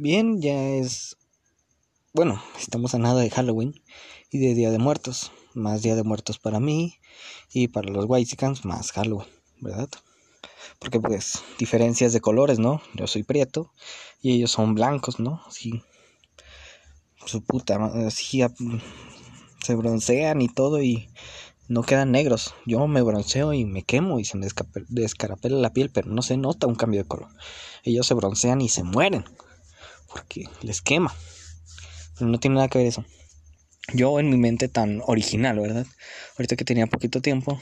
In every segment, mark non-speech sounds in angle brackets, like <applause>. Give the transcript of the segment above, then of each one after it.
Bien, ya es... Bueno, estamos a nada de Halloween y de Día de Muertos. Más Día de Muertos para mí y para los Whitesicans más Halloween, ¿verdad? Porque pues diferencias de colores, ¿no? Yo soy prieto y ellos son blancos, ¿no? Sí. Su puta, así se broncean y todo y no quedan negros. Yo me bronceo y me quemo y se me descarapela la piel, pero no se nota un cambio de color. Ellos se broncean y se mueren porque les quema. Pero no tiene nada que ver eso. Yo en mi mente tan original, ¿verdad? Ahorita que tenía poquito tiempo,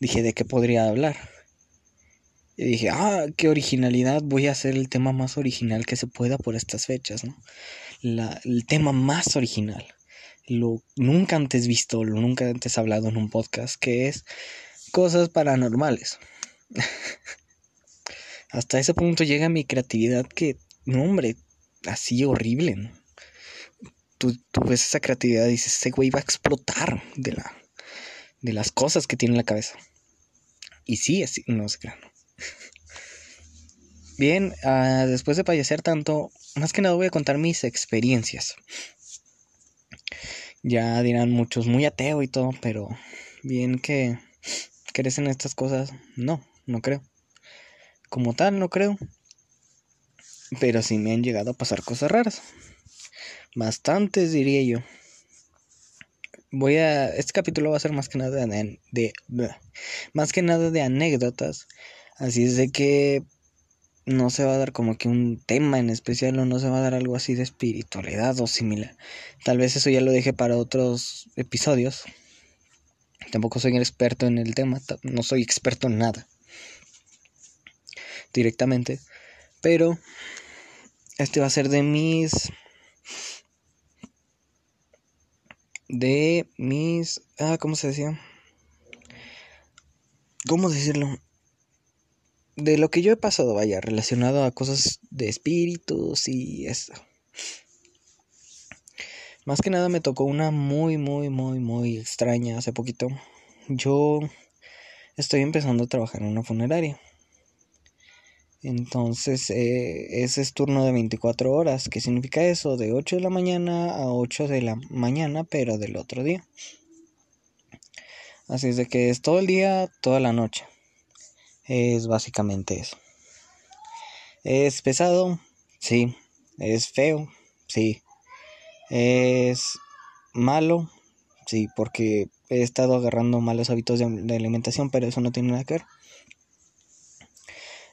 dije de qué podría hablar. Y dije, ah, qué originalidad, voy a hacer el tema más original que se pueda por estas fechas, ¿no? La, el tema más original lo nunca antes visto, lo nunca antes hablado en un podcast, que es cosas paranormales. <laughs> Hasta ese punto llega mi creatividad que, no hombre, así horrible, ¿no? Tú, tú ves esa creatividad y dices, ese güey va a explotar de, la, de las cosas que tiene en la cabeza. Y sí, así, no sé, claro. Bien, uh, después de fallecer tanto, más que nada voy a contar mis experiencias. Ya dirán muchos muy ateo y todo, pero bien que crees en estas cosas, no, no creo. Como tal, no creo. Pero sí me han llegado a pasar cosas raras. Bastantes, diría yo. Voy a. Este capítulo va a ser más que nada de. más que nada de anécdotas. Así es de que no se va a dar como que un tema en especial o no se va a dar algo así de espiritualidad o similar. Tal vez eso ya lo deje para otros episodios. Tampoco soy experto en el tema, no soy experto en nada directamente, pero este va a ser de mis de mis ah, ¿cómo se decía? ¿Cómo decirlo? de lo que yo he pasado, vaya, relacionado a cosas de espíritus y eso. Más que nada me tocó una muy, muy, muy, muy extraña hace poquito. Yo estoy empezando a trabajar en una funeraria. Entonces, eh, ese es turno de 24 horas. ¿Qué significa eso? De 8 de la mañana a 8 de la mañana, pero del otro día. Así es de que es todo el día, toda la noche. Es básicamente eso. ¿Es pesado? Sí. ¿Es feo? Sí. ¿Es malo? Sí, porque he estado agarrando malos hábitos de, alimentación, pero eso no tiene nada que ver.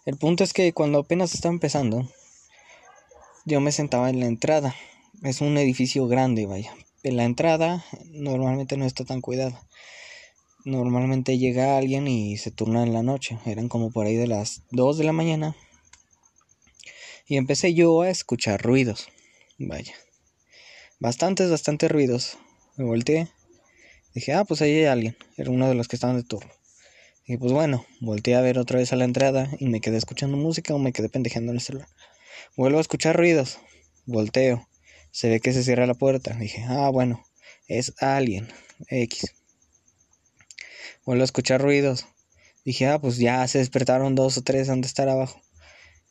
El punto es que cuando apenas estaba empezando, yo me sentaba en la entrada. Es un edificio grande, vaya. En la entrada normalmente no está tan cuidado normalmente llega alguien y se turna en la noche. Eran como por ahí de las 2 de la mañana. Y empecé yo a escuchar ruidos. Vaya. Bastantes, bastantes ruidos. Me volteé. Dije, ah, pues ahí hay alguien. Era uno de los que estaban de turno. Y pues bueno, volteé a ver otra vez a la entrada y me quedé escuchando música o me quedé pendejeando en el celular. Vuelvo a escuchar ruidos. Volteo. Se ve que se cierra la puerta. Dije, ah, bueno, es alguien. X. Vuelvo a escuchar ruidos. Dije, ah, pues ya se despertaron dos o tres han de estar abajo.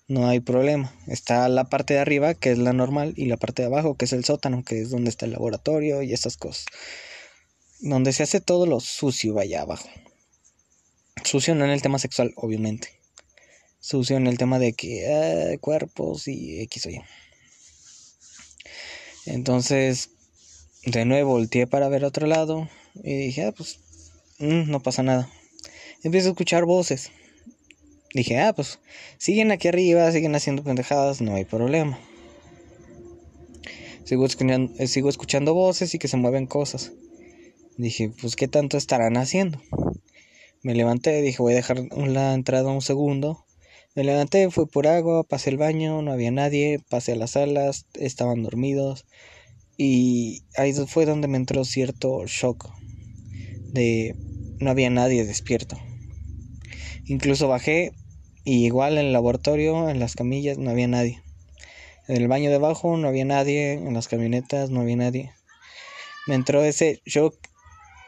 No hay problema. Está la parte de arriba, que es la normal, y la parte de abajo, que es el sótano, que es donde está el laboratorio y esas cosas. Donde se hace todo lo sucio allá abajo. Sucio no en el tema sexual, obviamente. Sucio en el tema de que eh, cuerpos y X o Y. Entonces, de nuevo volteé para ver otro lado y dije, ah, pues Mm, no pasa nada. Empiezo a escuchar voces. Dije, ah, pues siguen aquí arriba, siguen haciendo pendejadas, no hay problema. Sigo escuchando, eh, sigo escuchando voces y que se mueven cosas. Dije, pues qué tanto estarán haciendo. Me levanté, dije, voy a dejar la entrada un segundo. Me levanté, fui por agua, pasé el baño, no había nadie, pasé a las salas, estaban dormidos. Y ahí fue donde me entró cierto shock de no había nadie despierto. Incluso bajé y igual en el laboratorio, en las camillas, no había nadie. En el baño de abajo no había nadie, en las camionetas no había nadie. Me entró ese shock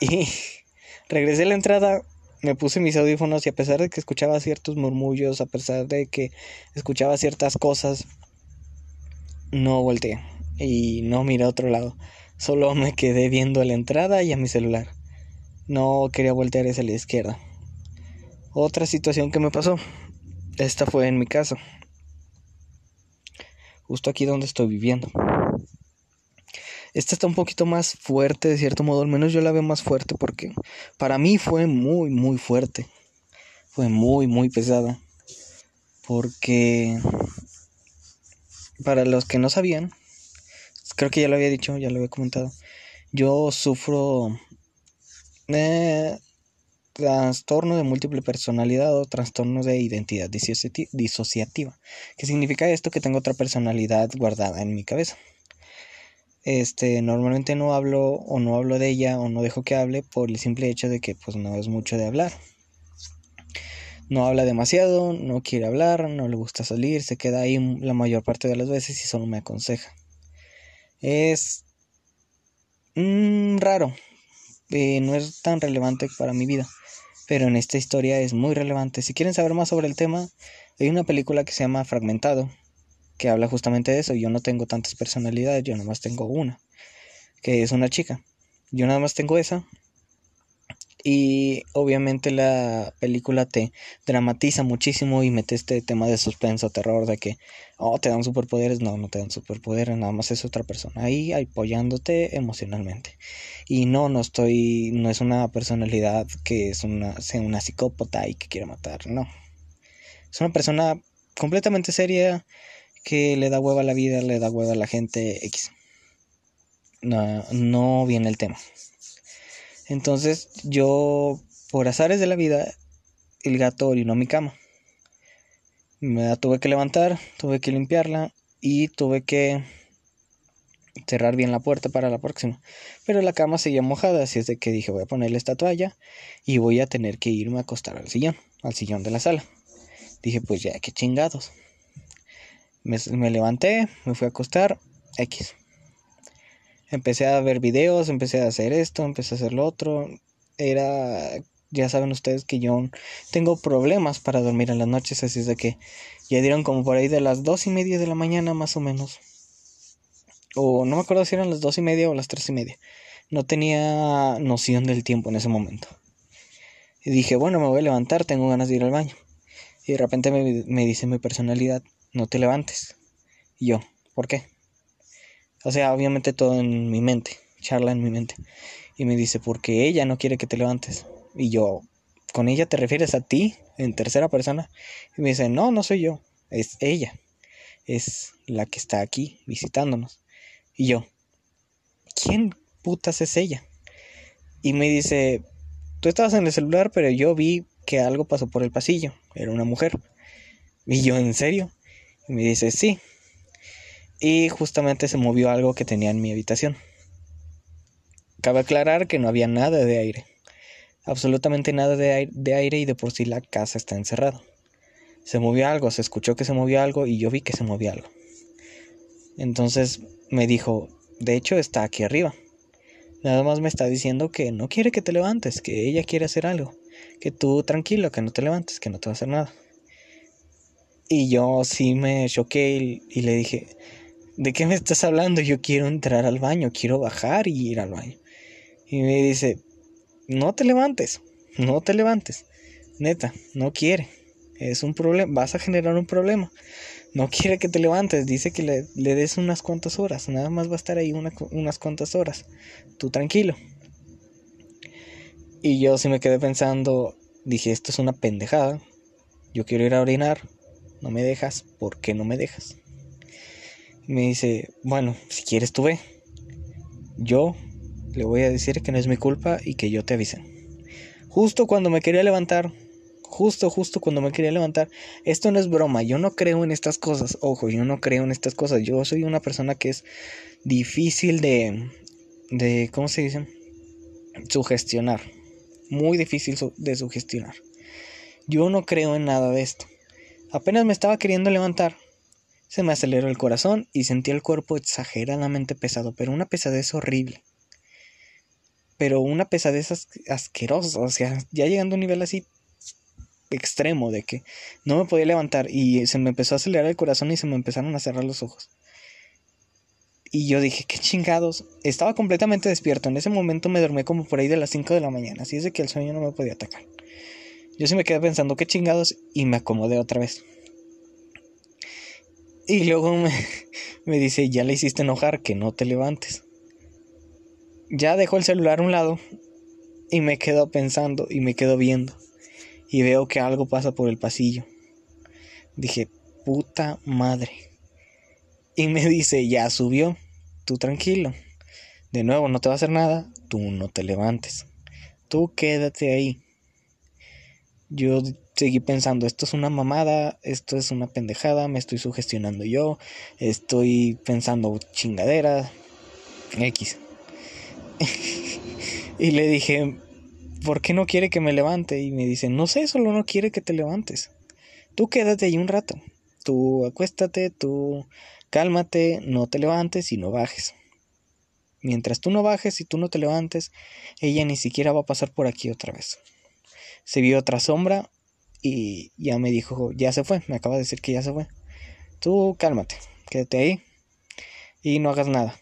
y <laughs> regresé a la entrada, me puse mis audífonos y a pesar de que escuchaba ciertos murmullos, a pesar de que escuchaba ciertas cosas, no volteé y no miré a otro lado. Solo me quedé viendo a la entrada y a mi celular. No quería voltear hacia la izquierda. Otra situación que me pasó. Esta fue en mi casa. Justo aquí donde estoy viviendo. Esta está un poquito más fuerte, de cierto modo. Al menos yo la veo más fuerte porque para mí fue muy, muy fuerte. Fue muy, muy pesada. Porque para los que no sabían, creo que ya lo había dicho, ya lo había comentado. Yo sufro eh, trastorno de múltiple personalidad o trastorno de identidad disociativa. ¿Qué significa esto? Que tengo otra personalidad guardada en mi cabeza. Este, normalmente no hablo o no hablo de ella o no dejo que hable por el simple hecho de que pues no es mucho de hablar. No habla demasiado, no quiere hablar, no le gusta salir, se queda ahí la mayor parte de las veces y solo me aconseja. Es mm, raro, eh, no es tan relevante para mi vida, pero en esta historia es muy relevante. Si quieren saber más sobre el tema, hay una película que se llama Fragmentado, que habla justamente de eso. Yo no tengo tantas personalidades, yo nada más tengo una, que es una chica. Yo nada más tengo esa y obviamente la película te dramatiza muchísimo y mete este tema de suspenso, terror, de que, oh, te dan superpoderes. No, no te dan superpoderes, nada más es otra persona ahí apoyándote emocionalmente. Y no, no estoy, no es una personalidad que es una, sea una psicópata y que quiere matar, no. Es una persona completamente seria que le da hueva a la vida, le da hueva a la gente X. No, no viene el tema. Entonces yo, por azares de la vida, el gato orinó mi cama. Me la tuve que levantar, tuve que limpiarla y tuve que cerrar bien la puerta para la próxima. Pero la cama seguía mojada, así es de que dije voy a ponerle esta toalla y voy a tener que irme a acostar al sillón, al sillón de la sala. Dije pues ya, qué chingados. Me, levanté, me fui a acostar, X empecé a ver videos, empecé a hacer esto, empecé a hacer lo otro. Era, ya saben ustedes que yo tengo problemas para dormir en las noches, así es de que ya dieron como por ahí de las dos y media de la mañana más o menos. O no me acuerdo si eran las dos y media o las tres y media. No tenía noción del tiempo en ese momento. Y dije, bueno, me voy a levantar, tengo ganas de ir al baño. Y de repente me, me dice mi personalidad, no te levantes. Y yo, ¿por qué? O sea, obviamente todo en mi mente, charla en mi mente. Y me dice, porque ella no quiere que te levantes. Y yo, ¿con ella te refieres a ti en tercera persona? Y me dice, no, no soy yo, es ella. Es la que está aquí visitándonos. Y yo, ¿quién putas es ella? Y me dice, tú estabas en el celular, pero yo vi que algo pasó por el pasillo. Era una mujer. Y yo, ¿en serio? Me dice, sí, y justamente se movió algo que tenía en mi habitación. Cabe aclarar que no había nada de aire, absolutamente nada de aire, y de por sí la casa está encerrada. Se movió algo, se escuchó que se movió algo y yo vi que se movió algo. Entonces me dijo, de hecho está aquí arriba. Nada más me está diciendo que no quiere que te levantes, que ella quiere hacer algo, que tú tranquilo, que no te levantes, que no te va a hacer nada. Y yo sí me choqué y le dije, ¿de qué me estás hablando? Yo quiero entrar al baño, quiero bajar y ir al baño. Y me dice, no te levantes, no te levantes. Neta, no quiere. Es un problema, vas a generar un problema. No quiere que te levantes, dice que le, des unas cuantas horas. Nada más va a estar ahí unas cuantas horas. Tú tranquilo. Y yo sí me quedé pensando, dije, esto es una pendejada. Yo quiero ir a orinar. No me dejas, ¿por qué no me dejas? me dice, bueno, si quieres tú ve. Yo le voy a decir que no es mi culpa y que yo te avise. Justo cuando me quería levantar, justo, justo cuando me quería levantar, esto no es broma, yo no creo en estas cosas, ojo, yo no creo en estas cosas, yo soy una persona que es difícil de, de, ¿cómo se dice? Sugestionar, muy difícil de sugestionar. Yo no creo en nada de esto. Apenas me estaba queriendo levantar se me aceleró el corazón y sentí el cuerpo exageradamente pesado, pero una pesadez horrible. Pero una pesadez asquerosa, o sea, ya llegando a un nivel así extremo de que no me podía levantar y se me empezó a acelerar el corazón y se me empezaron a cerrar los ojos. Y yo dije, qué chingados. Estaba completamente despierto. En ese momento me dormí como por ahí de las 5 de la mañana. Así es de que el sueño no me podía atacar. Yo sí me quedé pensando, qué chingados. Y me acomodé otra vez. Y luego me, <laughs> me dice, ya le hiciste enojar, que no te levantes. Ya dejo el celular a un lado. Y me quedo pensando y me quedo viendo. Y veo que algo pasa por el pasillo. Dije, puta madre. Y me <laughs> dice, ya subió, tú tranquilo. De nuevo, no te va a hacer nada, tú no te levantes. Tú quédate ahí. Yo seguí pensando, esto es una mamada, esto es una pendejada, me estoy sugestionando yo, estoy pensando chingadera, X. <laughs> y le dije, ¿por qué no quiere que me levante? Y me dice, no sé, solo no quiere que te levantes. Tú quédate ahí un rato. Tú acuéstate, tú Cálmate, no te levantes y no bajes. Mientras tú no bajes y tú no te levantes, ella ni siquiera va a pasar por aquí otra vez. Se vio otra sombra y ya me dijo, ya se fue, me acaba de decir que ya se fue. Tú cálmate, quédate ahí y no hagas nada.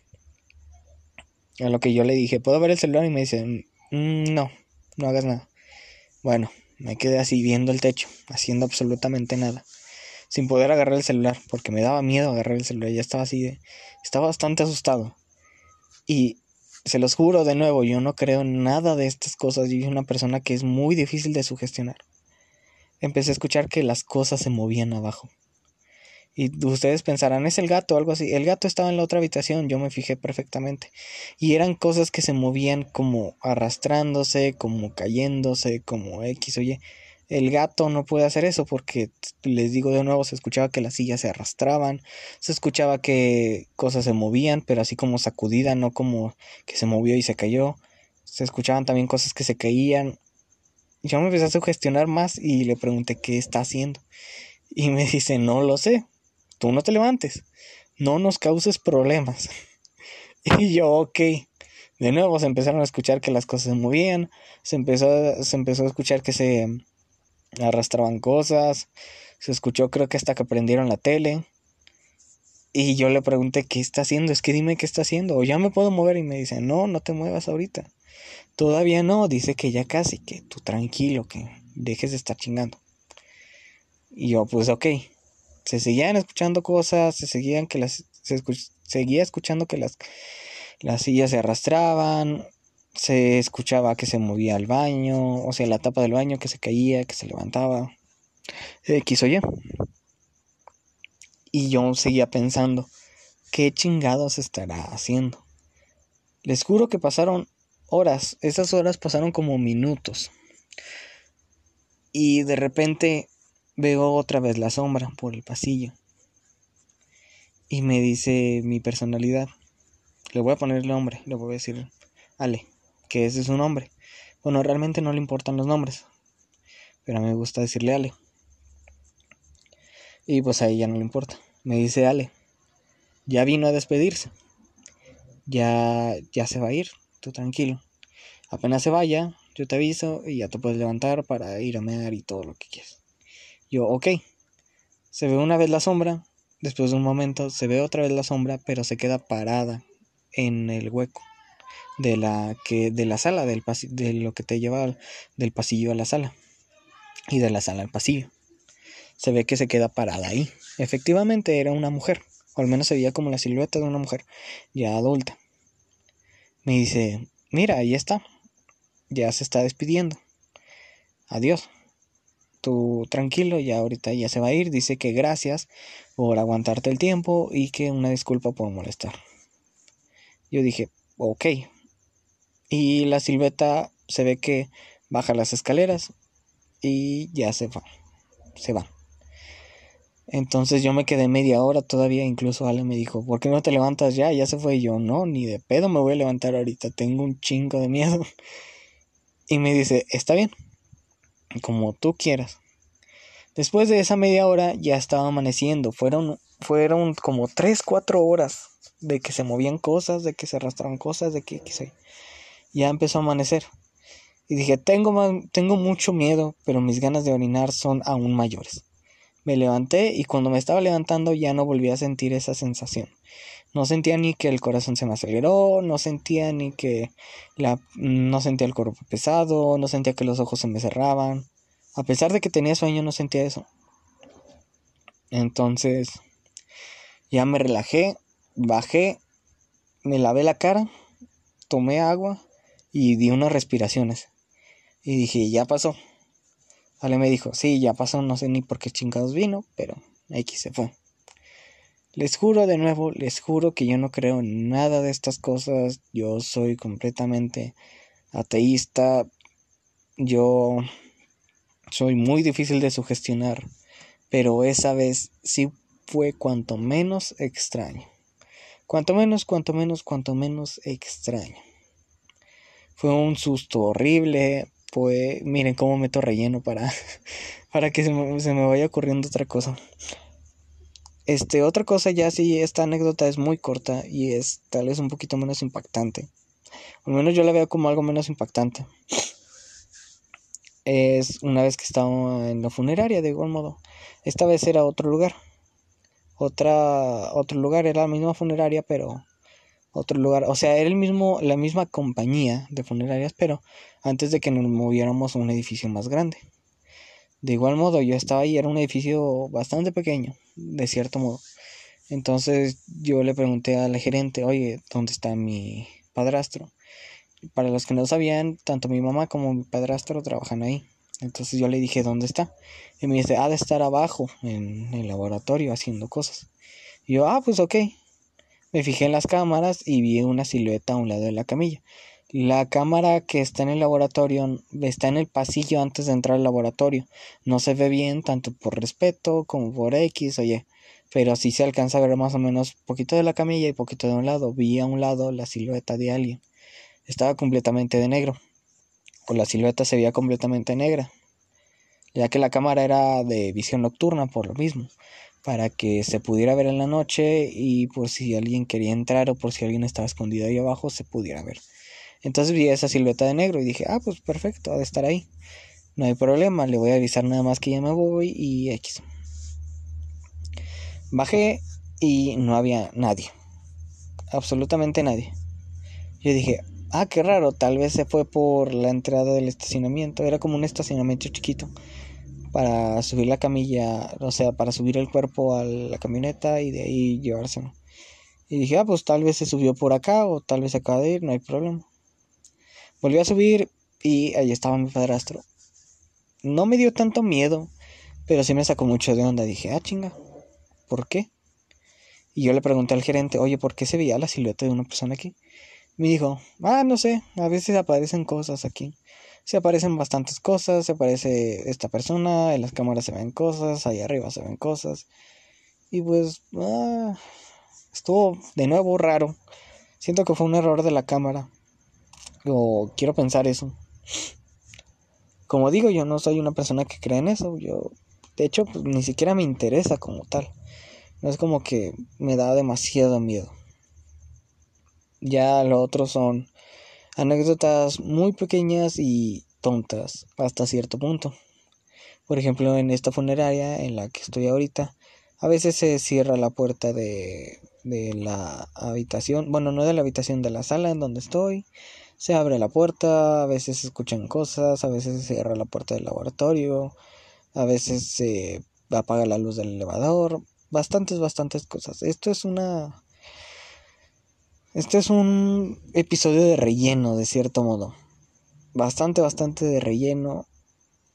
A lo que yo le dije, ¿puedo ver el celular? Y me dice, mm, no, no hagas nada. Bueno, me quedé así viendo el techo, haciendo absolutamente nada sin poder agarrar el celular, porque me daba miedo agarrar el celular, ya estaba así de... Estaba bastante asustado. Y se los juro de nuevo, yo no creo nada de estas cosas, yo soy una persona que es muy difícil de sugestionar. Empecé a escuchar que las cosas se movían abajo. Y ustedes pensarán, es el gato o algo así. El gato estaba en la otra habitación, yo me fijé perfectamente. Y eran cosas que se movían como arrastrándose, como cayéndose, como X, oye. El gato no puede hacer eso porque, les digo de nuevo, se escuchaba que las sillas se arrastraban, se escuchaba que cosas se movían, pero así como sacudida, no como que se movió y se cayó. Se escuchaban también cosas que se caían. Yo me empecé a sugestionar más y le pregunté qué está haciendo. Y me <laughs> dice, no lo sé, tú no te levantes, no nos causes problemas. <laughs> y yo, ok. De nuevo se empezaron a escuchar que las cosas se movían, se empezó, se empezó a escuchar que se arrastraban cosas, se escuchó creo que hasta que prendieron la tele. Y yo le pregunté, ¿qué está haciendo? Es que dime qué está haciendo. O ya me puedo mover. Y me dice, no, no te muevas ahorita. Todavía no. Dice que ya casi, que tú tranquilo, que dejes de estar chingando. Y yo, pues ok. Se seguían escuchando cosas, se seguían que las... Se seguía escuchando que las, las sillas se arrastraban, se escuchaba que se movía el baño, o sea, la tapa del baño que se caía, que se levantaba, X o Y. Y yo seguía pensando, ¿qué chingados estará haciendo? Les juro que pasaron horas, esas horas pasaron como minutos. Y de repente veo otra vez la sombra por el pasillo. Y me dice mi personalidad. Le voy a poner el nombre, le voy a decir Ale que ese es su nombre. Bueno, realmente no le importan los nombres, pero a mí me gusta decirle Ale. Y pues a ella no le importa. Me dice Ale, ya vino a despedirse. Ya, ya se va a ir, tú tranquilo. Apenas se vaya, yo te aviso y ya te puedes levantar para ir a mear y todo lo que quieras. Yo, ok. Se ve una vez la sombra, después de un momento se ve otra vez la sombra, pero se queda parada en el hueco de la que de la sala del de lo que te lleva del pasillo a la sala y de la sala al pasillo. Se ve que se queda parada ahí. Efectivamente era una mujer, o al menos se veía como la silueta de una mujer ya adulta. Me dice, "Mira, ahí está. Ya se está despidiendo. Adiós. Tú tranquilo, ya ahorita ya se va a ir. Dice que gracias por aguantarte el tiempo y que una disculpa por molestar." Yo dije, ok, y la silueta se ve que baja las escaleras y ya se va. Se va. Entonces yo me quedé media hora todavía, incluso Ale me dijo, ¿por qué no te levantas ya? Ya se fue y yo, no, ni de pedo me voy a levantar ahorita, tengo un chingo de miedo. <laughs> Y me dice, está bien, como tú quieras. Después de esa media hora ya estaba amaneciendo, fueron, fueron como 3, 4 horas de que se movían cosas, de que se arrastraban cosas, de que, que ya empezó a amanecer. Y dije, tengo, tengo mucho miedo, pero mis ganas de orinar son aún mayores. Me levanté y cuando me estaba levantando ya no volví a sentir esa sensación. No sentía ni que el corazón se me aceleró, no sentía ni que la no sentía el cuerpo pesado, no sentía que los ojos se me cerraban. A pesar de que tenía sueño no sentía eso. Entonces ya me relajé, bajé, me lavé la cara, tomé agua y di unas respiraciones. Y dije, ya pasó. Ale me dijo, sí, ya pasó, no sé ni por qué chingados vino, pero X se fue. Les juro de nuevo, les juro que yo no creo en nada de estas cosas. Yo soy completamente ateísta. Yo soy muy difícil de sugestionar. Pero esa vez sí fue cuanto menos extraño. Cuanto menos, cuanto menos, cuanto menos extraño. Fue un susto horrible, pues miren cómo meto relleno para, <laughs> para que se me, vaya ocurriendo otra cosa. Este, otra cosa ya sí, esta anécdota es muy corta y es tal vez un poquito menos impactante. Al menos yo la veo como algo menos impactante. Es una vez que estaba en la funeraria, de igual modo. Esta vez era otro lugar. Otra, otro lugar, era la misma funeraria, pero otro lugar. O sea, era el mismo, la misma compañía de funerarias, pero antes de que nos moviéramos a un edificio más grande. De igual modo, yo estaba ahí, era un edificio bastante pequeño, de cierto modo. Entonces yo le pregunté a la gerente, oye, ¿dónde está mi padrastro? Para los que no sabían, tanto mi mamá como mi padrastro trabajan ahí. Entonces yo le dije, ¿dónde está? Y me dice, ha de estar abajo, en el laboratorio, haciendo cosas. Y yo, ah, pues ok. Me fijé en las cámaras y vi una silueta a un lado de la camilla. La cámara que está en el laboratorio está en el pasillo antes de entrar al laboratorio. No se ve bien tanto por respeto como por X, oye. Pero sí se alcanza a ver más o menos poquito de la camilla y poquito de un lado. Vi a un lado la silueta de alguien. Estaba completamente de negro. O la silueta se veía completamente negra. Ya que la cámara era de visión nocturna por lo mismo para que se pudiera ver en la noche y por si alguien quería entrar o por si alguien estaba escondido ahí abajo se pudiera ver. Entonces vi esa silueta de negro y dije, ah, pues perfecto, ha de estar ahí. No hay problema, le voy a avisar nada más que ya me voy y X. Bajé y no había nadie. Absolutamente nadie. Yo dije, ah, qué raro, tal vez se fue por la entrada del estacionamiento. Era como un estacionamiento chiquito para subir la camilla, o sea, para subir el cuerpo a la camioneta y de ahí llevárselo. Y dije, ah, pues tal vez se subió por acá o tal vez acaba de ir, no hay problema. Volví a subir y ahí estaba mi padrastro. No me dio tanto miedo, pero sí me sacó mucho de onda. Dije, ah, chinga, ¿por qué? Y yo le pregunté al gerente, oye, ¿por qué se veía la silueta de una persona aquí? Me dijo, ah, no sé, a veces aparecen cosas aquí se aparecen bastantes cosas, se aparece esta persona, en las cámaras se ven cosas, ahí arriba se ven cosas. Y pues ah, estuvo de nuevo raro. Siento que fue un error de la cámara. O quiero pensar eso. Como digo, yo no soy una persona que cree en eso. Yo, de hecho, pues, ni siquiera me interesa como tal. No es como que me da demasiado miedo. Ya lo otro son anécdotas muy pequeñas y tontas hasta cierto punto. Por ejemplo, en esta funeraria en la que estoy ahorita, a veces se cierra la puerta de, de la habitación, bueno, no de la habitación, de la sala en donde estoy. Se abre la puerta, a veces se escuchan cosas, a veces se cierra la puerta del laboratorio, a veces se apaga la luz del elevador, bastantes, bastantes cosas. Esto es una este es un episodio de relleno, de cierto modo. Bastante, bastante de relleno.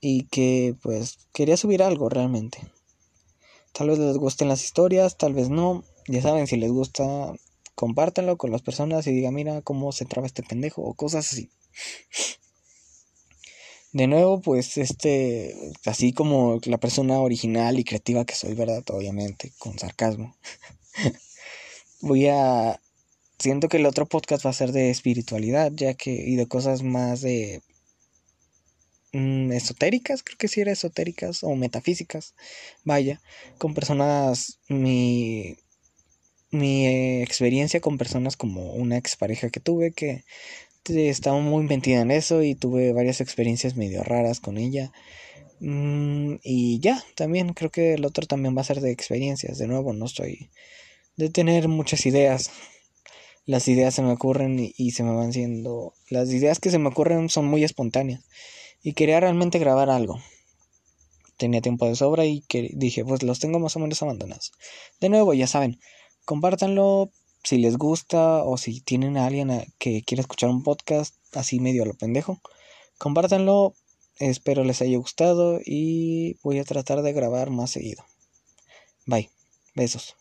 Y que pues quería subir algo realmente. Tal vez les gusten las historias, tal vez no. Ya saben, si les gusta, compártanlo con las personas y digan, mira cómo se traba este pendejo o cosas así. De nuevo, pues este, así como la persona original y creativa que soy, ¿verdad? Obviamente, con sarcasmo. <laughs> Voy a siento que el otro podcast va a ser de espiritualidad, ya que, y de cosas más de mm, esotéricas, creo que sí era esotéricas o metafísicas, vaya, con personas, mi, mi experiencia con personas como una expareja que tuve que estaba muy metida en eso y tuve varias experiencias medio raras con ella Mm, y ya, también creo que el otro también va a ser de experiencias. De nuevo, no estoy de tener muchas ideas. Las ideas se me ocurren y, se me van siendo... Las ideas que se me ocurren son muy espontáneas. Y quería realmente grabar algo. Tenía tiempo de sobra y que dije, pues los tengo más o menos abandonados. De nuevo, ya saben, compártanlo si les gusta o si tienen a alguien que quiera escuchar un podcast así medio a lo pendejo. Compártanlo, espero les haya gustado y voy a tratar de grabar más seguido. Bye, besos.